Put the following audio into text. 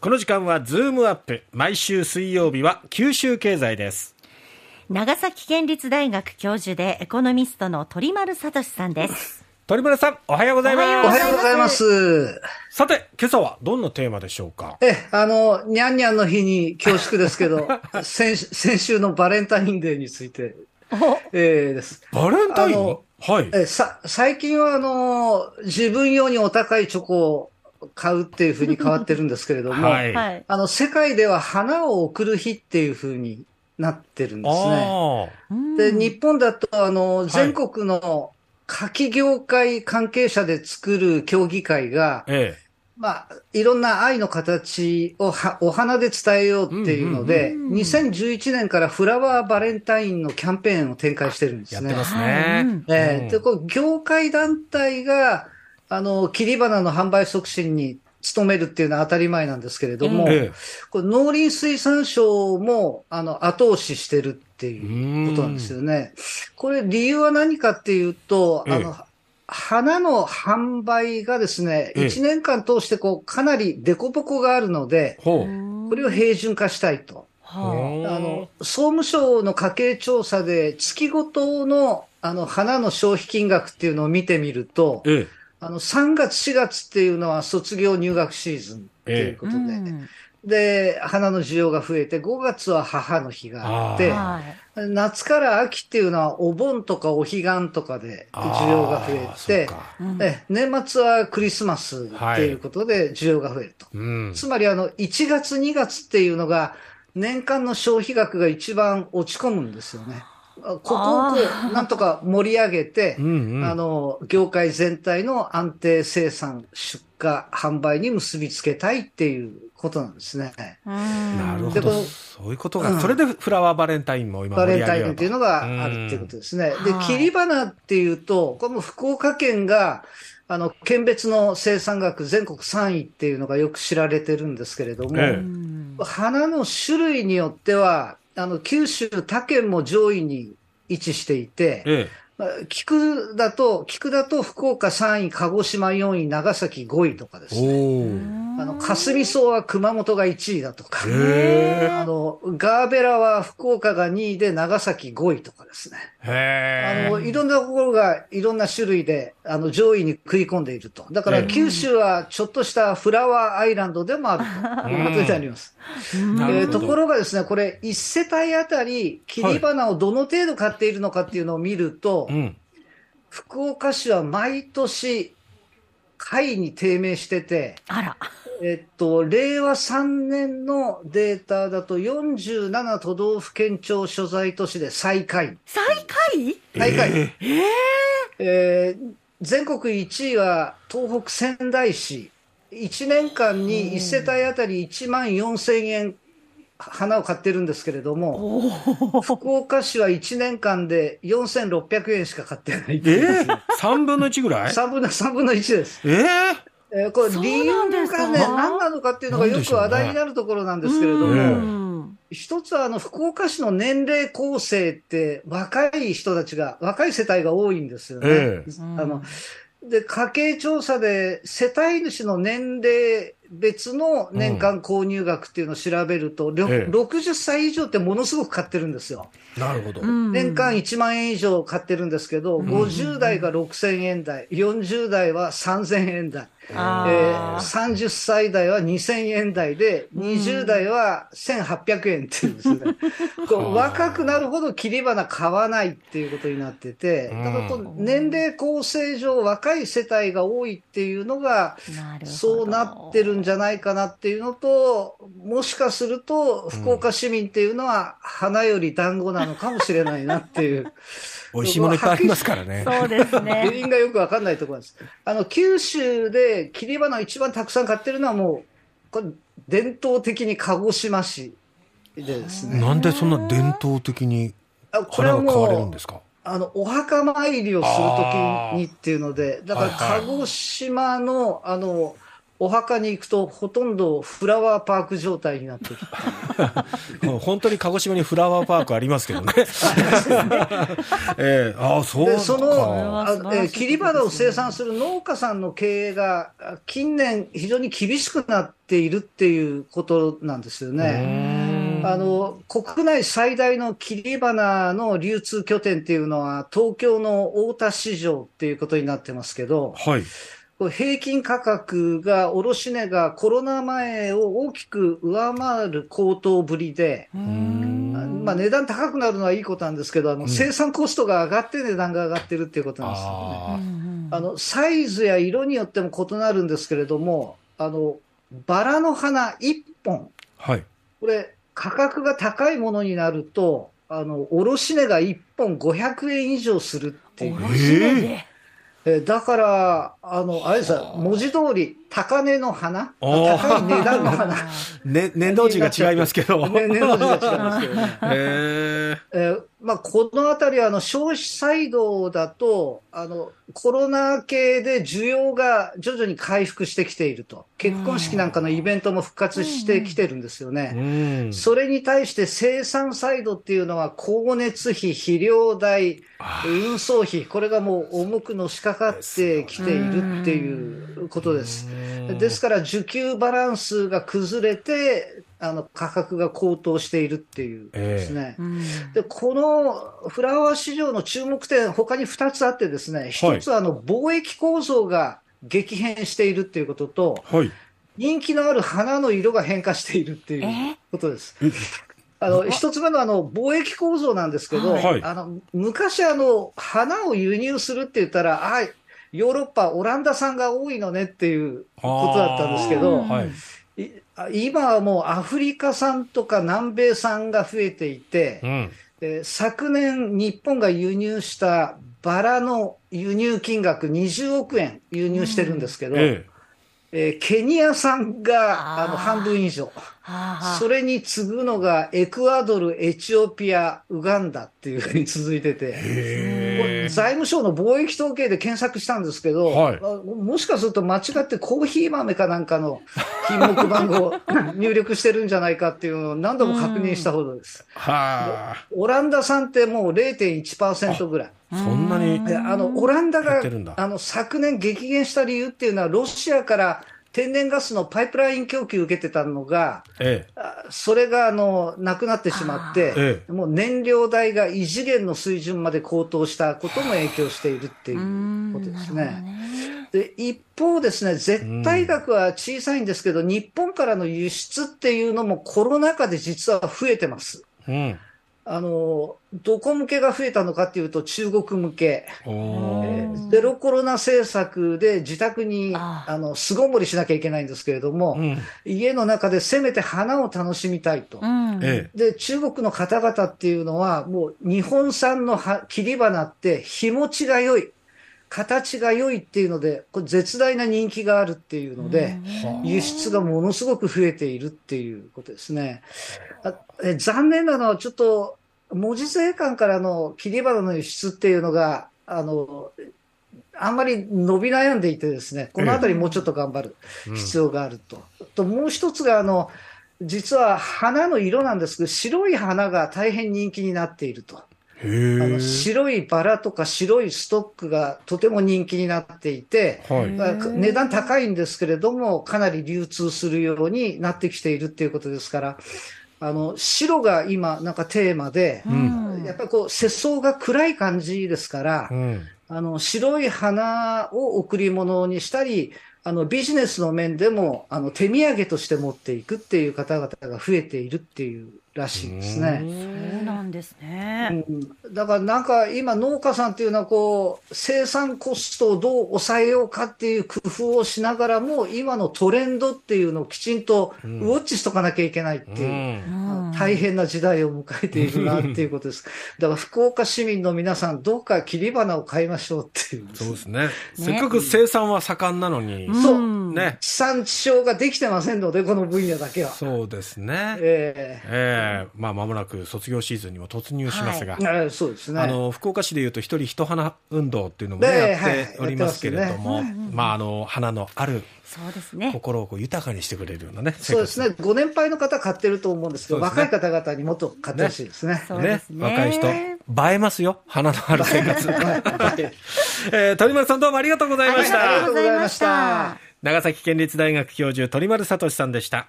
この時間はズームアップ。毎週水曜日は九州経済です。長崎県立大学教授でエコノミストの鳥丸聡さんです。鳥丸さんおはようございます。おはようございます。さて今朝はどんなテーマでしょうか？えあのにゃんにゃんの日に恐縮ですけど 先先週のバレンタインデーについて、えー、です。バレンタイン？はい。えさ最近はあの自分用にお高いチョコを買うっていうふうに変わってるんですけれども、はい。はいあの世界では花を贈る日っていうふうになってるんですね。あで、日本だと、あの、全国の柿業界関係者で作る協議会が、えまあ、いろんな愛の形をはお花で伝えようっていうので、うんうんうん2011年からフラワーバレンタインのキャンペーンを展開してるんですね。えやってますはいね。ええ。で、こう、業界団体が、あの、切り花の販売促進に努めるっていうのは当たり前なんですけれども、えこれ農林水産省も、あの、後押ししてるってえいうことなんですよね。これ理由は何かっていうと、ええ。あの、花の販売がですね、ええ。1年間通してこう、かなり凸凹があるので、ほう。これを平準化したいと。はあの、総務省の家計調査で月ごとの、あの、花の消費金額っていうのを見てみると、ええあの、3月4月っていうのは卒業入学シーズンっていうことで、うん。で、花の需要が増えて、5月は母の日があって、はい。夏から秋っていうのはお盆とかお彼岸とかで需要が増えて年末はクリスマスっていうことで需要が増えると。うん。つまりあの、1月2月っていうのが年間の消費額が一番落ち込むんですよね。ここをなんとか盛り上げてう、んうん。あの、業界全体の安定生産、出荷、販売に結びつけたいっていうことなんですね。なるほど。そういうことが、うん。それでフラワーバレンタインも今バレン盛り上げようと。タインっていうのがあるっていうことですね。では、い。切り花っていうと、これも福岡県が、あの、県別の生産額全国3位っていうのがよく知られてるんですけれども、ええ。うん。花の種類によっては、あの、九州他県も上位に位置していて、ええ。あ菊だと、菊だと福岡3位、鹿児島4位、長崎5位とかでえすね。あの、霞草は熊本が1位だとか、あの、ガーベラは福岡が2位で長崎5位とかですね。あの、いろんなところがいろんな種類で、あの、上位に食い込んでいると。だかええら九州はちょっとしたフラワーアイランドでもあるということになります。えーところがですね、これ、1世帯あたり切り花をどの程度買っているのかっていうのを見ると、うん福岡市は毎年、下位に低迷してて、あら。えっと、令和3年のデータだと47都道府県庁所在都市で最下位。最下位最下位。ええー全国1位は東北仙台市。1年間に1世帯あたり1万4000円花を買ってるんですけれども、福岡市は1年間で4600円しか買ってないってえいう。え三分の一ぐらい？3分の3分の1です。えええーこれ理由なんですか？がね、何なのかっていうのがよく話題になるところなんですけれども、うん。一つはあの福岡市の年齢構成って若い人たちが、若い世帯が多いんですよね。ええ。あので、家計調査で世帯主の年齢別の年間購入額っていうのを調べると、りょええ。60歳以上ってものすごく買ってるんですよ。なるほど、うん。年間1万円以上買ってるんですけど、50代が6000円台、40代は3000円台。あえーー、30歳代は2000円台で、20代は1800円っていうんですね。こう若くなるほど切り花買わないっていうことになってて、だからこう年齢構成上若い世帯が多いっていうのが、そうなってるんじゃないかなっていうのと、もしかすると福岡市民っていうのは花より団子なのかもしれないなっていう。美味しいものいっぱいありますからねそうです原ね。因がよくわかんないところです。あの、九州で切り花を一番たくさん買ってるのはもう、これ、伝統的に鹿児島市でですね。なんでそんな伝統的にあこれは花が買われるんですか？あの、お墓参りをするときにっていうので、だからはいはい鹿児島の、あの、お墓に行くとほとんどフラワーパーク状態になってるっていう。本当に鹿児島にフラワーパークありますけどね。えー、あそうでそのはあえー切り花を生産する農家さんの経営があ近年、非常に厳しくなっているっていうことなんですよね。あの国内最大の切り花の流通拠点っていうのは、東京の大田市場っていうことになってますけど、はい。平均価格が、卸値がコロナ前を大きく上回る高騰ぶりで、まあ、値段高くなるのはいいことなんですけど、あの生産コストが上がって値段が上がってるっていうことなんですよね。ああのサイズや色によっても異なるんですけれども、あのバラの花1本、あ。はい。これ、価格が高いものになると、あの卸値が1本500円以上するっていう。おろし値で？えーだから、あの、あれですよ、文字通り、高値の花？高い値段の花。ね、年度字が違いますけど。ね、値段が違いますけどね。ええーまあ、このあたりはあの消費サイドだとあの、コロナ系で需要が徐々に回復してきていると、結婚式なんかのイベントも復活してきてるんですよね。ー、うん。それに対して生産サイドっていうのは、光熱費、肥料代、運送費、これがもう重くのしかかってきているっていうことです。ですから、需給バランスが崩れて、あの価格が高騰しているっていうですね。うんで、このフラワー市場の注目点、他に2つあってですね、1つはあの貿易構造が激変しているっていうことと、はい。人気のある花の色が変化しているっていうえ？ことです。あの一つ目のあの貿易構造なんですけど、はいあの昔あの、花を輸入するって言ったら、あヨーロッパ、オランダ産が多いのねっていうことだったんですけど、今はもうアフリカ産とか南米産が増えていて、うん。えー昨年、日本が輸入したバラの輸入金額20億円輸入してるんですけど、ええ。ーケニア産があの半分以上、はあそれに次ぐのがエクアドル、エチオピア、ウガンダっていうふうに続いてて。財務省の貿易統計で検索したんですけど、はいあもしかすると間違ってコーヒー豆かなんかの 品目番号を入力してるんじゃないかっていうのを何度も確認したほどです。はあ。オランダ産ってもう0.1%ぐらい。そんなに。であのオランダが減ってるんだあの昨年激減した理由っていうのは、ロシアから天然ガスのパイプライン供給受けてたのが、えあそれがあのなくなってしまって、ええもう燃料代が異次元の水準まで高騰したことも影響しているっていうことですね。で一方ですね、絶対額は小さいんですけど、日本からの輸出っていうのもコロナ禍で実は増えてます。え。うん。あのどこ向けが増えたのかっていうと、中国向け。ゼロコロナ政策で自宅にああの巣ごもりしなきゃいけないんですけれども、うん。家の中でせめて花を楽しみたいと。うんええ。で、中国の方々っていうのは、もう日本産のは切り花って日持ちが良い、形が良いっていうので、これ絶大な人気があるっていうので、輸出がものすごく増えているっていうことですね。あえ残念なのは、ちょっと文字税関からの切り花の輸出っていうのが、あの、あんまり伸び悩んでいてですね、このあたりもうちょっと頑張る必要があると。と、もう一つが、あの、実は花の色なんですけど、白い花が大変人気になっていると。白いバラとか白いストックがとても人気になっていて、はい。まあ値段高いんですけれども、かなり流通するようになってきているっていうことですから、あの白が今、なんかテーマで、んやっぱりこう世相が暗い感じですから、うん。あの白い花を贈り物にしたり、あのビジネスの面でもあの手土産として持っていくっていう方々が増えているっていうらしいですね。そうなんですね。うんだからなんか今、農家さんっていうのはこう、生産コストをどう抑えようかっていう工夫をしながらも、今のトレンドっていうのをきちんとウォッチしとかなきゃいけないっていう、うん大変な時代を迎えているなっていうことです。だから福岡市民の皆さん、どうか切り花を買いましょうっていう。そうですね。せっかく生産は盛んなのに。そうね。地産地消ができてませんので、この分野だけは。そうですね。ええええまあ、間もなく卒業シーズンにも突入しますが、えーそうですね。あの福岡市でいうと、一人一花運動っていうのも、ねねやっておりますけれども、はいまあ、あの花のあるそうですね。心をこう豊かにしてくれるようなね、そうですね。ご年配の方買ってると思うんですけど、ね若い方々にもっと買ってほしいですね。そうですね。若い人、映えますよ、花のある生活。えー鳥丸さんどうもありがとうございました。はいありがとうございましたありがとうございました長崎県立大学教授鳥丸聡さんでした。